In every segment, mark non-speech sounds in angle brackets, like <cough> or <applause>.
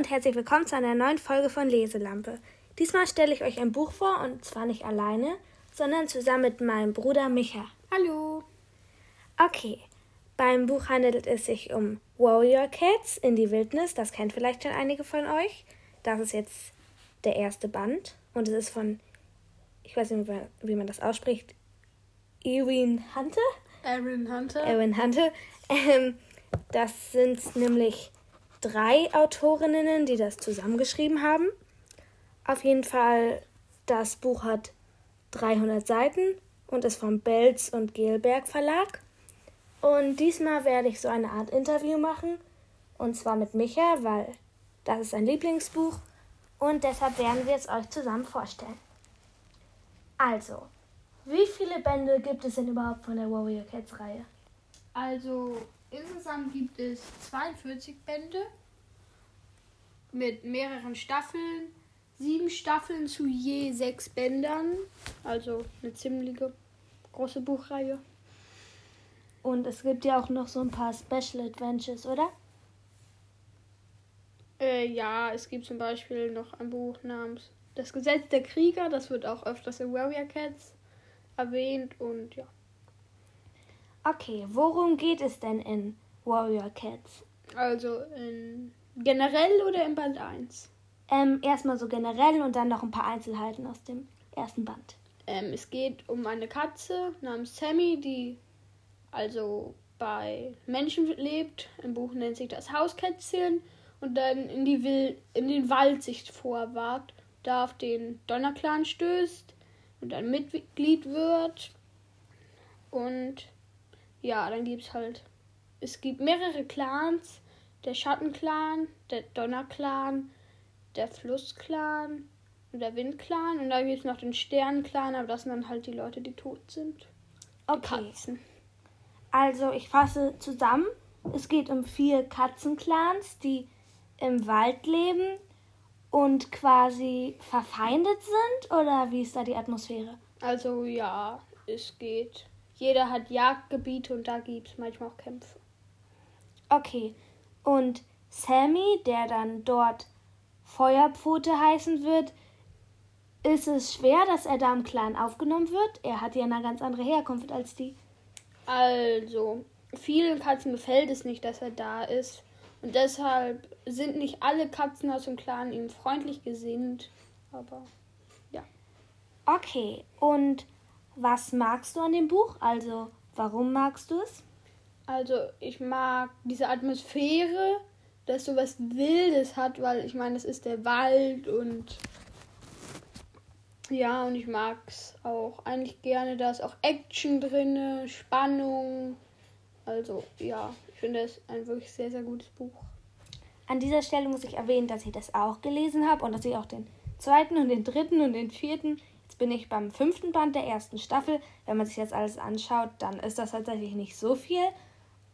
und herzlich willkommen zu einer neuen Folge von Leselampe. Diesmal stelle ich euch ein Buch vor und zwar nicht alleine, sondern zusammen mit meinem Bruder Micha. Hallo. Okay, beim Buch handelt es sich um Warrior Cats in die Wildnis. Das kennt vielleicht schon einige von euch. Das ist jetzt der erste Band und es ist von, ich weiß nicht, wie man das ausspricht, Erin Hunter? Aaron Hunter. Erin Hunter. Ähm, das sind nämlich drei Autorinnen, die das zusammengeschrieben haben. Auf jeden Fall, das Buch hat 300 Seiten und ist vom Belz und Gelberg Verlag. Und diesmal werde ich so eine Art Interview machen. Und zwar mit Micha, weil das ist ein Lieblingsbuch. Und deshalb werden wir es euch zusammen vorstellen. Also, wie viele Bände gibt es denn überhaupt von der Warrior Cats Reihe? Also insgesamt gibt es 42 Bände mit mehreren Staffeln. Sieben Staffeln zu je sechs Bändern. Also eine ziemlich große Buchreihe. Und es gibt ja auch noch so ein paar Special Adventures, oder? Äh, ja, es gibt zum Beispiel noch ein Buch namens Das Gesetz der Krieger. Das wird auch öfters in Warrior Cats erwähnt und ja. Okay, worum geht es denn in Warrior Cats? Also in generell oder in Band 1? Ähm, erstmal so generell und dann noch ein paar Einzelheiten aus dem ersten Band. Ähm, es geht um eine Katze namens Sammy, die also bei Menschen lebt. Im Buch nennt sich das Hauskätzchen und dann in, die Wil in den Wald sich vorwagt, da auf den Donnerclan stößt und ein Mitglied wird. Und ja, dann gibt es halt. Es gibt mehrere Clans. Der Schattenclan, der Donnerclan, der Flussclan und der Windclan. Und da gibt es noch den Sternenclan, aber das sind dann halt die Leute, die tot sind. Okay. Katzen. Also, ich fasse zusammen. Es geht um vier Katzenclans, die im Wald leben und quasi verfeindet sind? Oder wie ist da die Atmosphäre? Also, ja, es geht. Jeder hat Jagdgebiete und da gibt es manchmal auch Kämpfe. Okay. Und Sammy, der dann dort Feuerpfote heißen wird, ist es schwer, dass er da im Clan aufgenommen wird? Er hat ja eine ganz andere Herkunft als die. Also, vielen Katzen gefällt es nicht, dass er da ist. Und deshalb sind nicht alle Katzen aus dem Clan ihm freundlich gesinnt. Aber ja. Okay, und was magst du an dem Buch? Also, warum magst du es? Also, ich mag diese Atmosphäre, dass so was Wildes hat, weil ich meine, das ist der Wald und ja, und ich mag es auch eigentlich gerne. Da ist auch Action drin, Spannung. Also, ja, ich finde es ein wirklich sehr, sehr gutes Buch. An dieser Stelle muss ich erwähnen, dass ich das auch gelesen habe und dass ich auch den zweiten und den dritten und den vierten. Jetzt bin ich beim fünften Band der ersten Staffel. Wenn man sich das alles anschaut, dann ist das tatsächlich nicht so viel.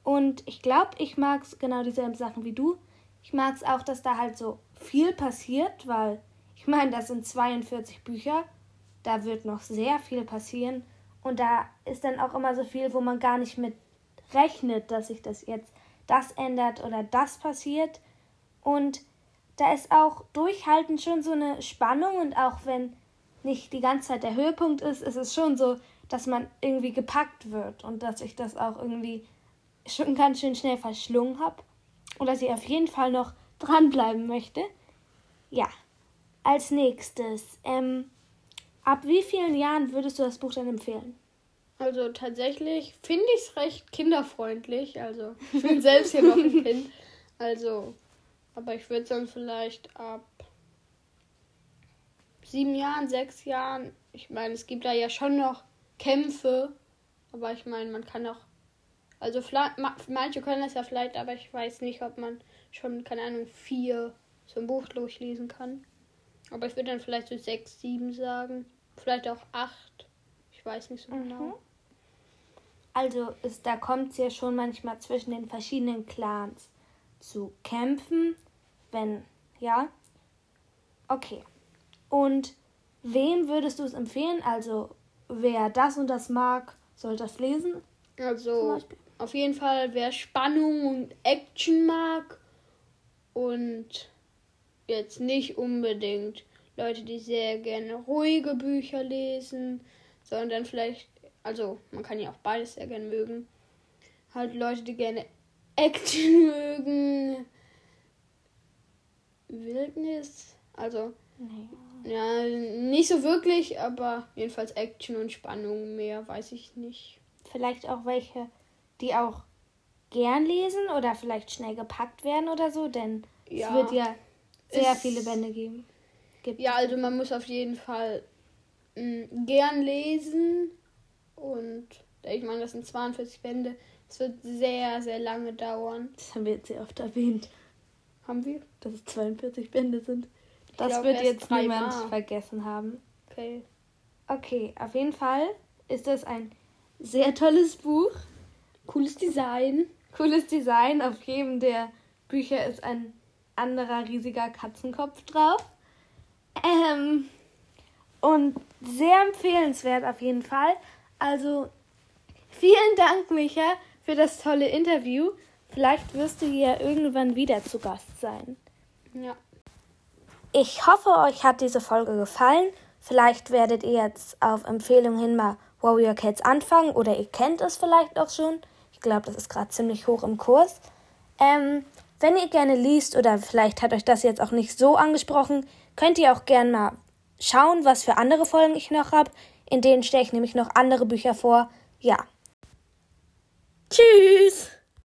Und ich glaube, ich mag es genau dieselben Sachen wie du. Ich mag es auch, dass da halt so viel passiert, weil ich meine, das sind 42 Bücher. Da wird noch sehr viel passieren. Und da ist dann auch immer so viel, wo man gar nicht mit rechnet, dass sich das jetzt das ändert oder das passiert. Und da ist auch durchhaltend schon so eine Spannung und auch wenn nicht die ganze Zeit der Höhepunkt ist, ist es schon so, dass man irgendwie gepackt wird und dass ich das auch irgendwie schon ganz schön schnell verschlungen habe und dass ich auf jeden Fall noch dranbleiben möchte. Ja, als nächstes, ähm, ab wie vielen Jahren würdest du das Buch dann empfehlen? Also tatsächlich finde ich es recht kinderfreundlich. Also ich bin selbst hier noch ein <laughs> Kind. Also, aber ich würde dann vielleicht ab sieben Jahren, sechs Jahren. Ich meine, es gibt da ja schon noch Kämpfe. Aber ich meine, man kann auch. Also manche können das ja vielleicht, aber ich weiß nicht, ob man schon, keine Ahnung, vier so ein Buch durchlesen kann. Aber ich würde dann vielleicht so sechs, sieben sagen. Vielleicht auch acht. Ich weiß nicht so mhm. genau. Also ist, da kommt es ja schon manchmal zwischen den verschiedenen Clans zu kämpfen, wenn, ja. Okay. Und wem würdest du es empfehlen? Also wer das und das mag, soll das lesen? Also auf jeden Fall, wer Spannung und Action mag und jetzt nicht unbedingt Leute, die sehr gerne ruhige Bücher lesen, sondern vielleicht, also man kann ja auch beides sehr gerne mögen. Halt Leute, die gerne Action <laughs> mögen, Wildnis, also nee. ja, nicht so wirklich, aber jedenfalls Action und Spannung mehr, weiß ich nicht. Vielleicht auch welche, die auch gern lesen oder vielleicht schnell gepackt werden oder so, denn ja, es wird ja sehr viele Bände geben. Gibt ja, also man muss auf jeden Fall mh, mm, gern lesen und ich meine, das sind 42 Bände. Es wird sehr, sehr lange dauern. Das haben wir jetzt sehr oft erwähnt. Haben wir? Dass es 42 Bände sind. Das glaub, wird jetzt niemand Mal. vergessen haben. Okay. Okay, auf jeden Fall ist das ein sehr tolles Buch. Cooles Design. Cooles Design. Auf jedem der Bücher ist ein anderer riesiger Katzenkopf drauf. Ähm, und sehr empfehlenswert auf jeden Fall. Also vielen Dank, Micha, für das tolle Interview. Vielleicht wirst du hier irgendwann wieder zu Gast sein. Ja. Ich hoffe, euch hat diese Folge gefallen. Vielleicht werdet ihr jetzt auf Empfehlung hin mal Warrior Cats anfangen oder ihr kennt es vielleicht auch schon. Ich glaube, das ist gerade ziemlich hoch im Kurs. Ähm, wenn ihr gerne liest oder vielleicht hat euch das jetzt auch nicht so angesprochen, könnt ihr auch gerne mal schauen, was für andere Folgen ich noch habe. In denen stelle ich nämlich noch andere Bücher vor. Ja. Tschüss!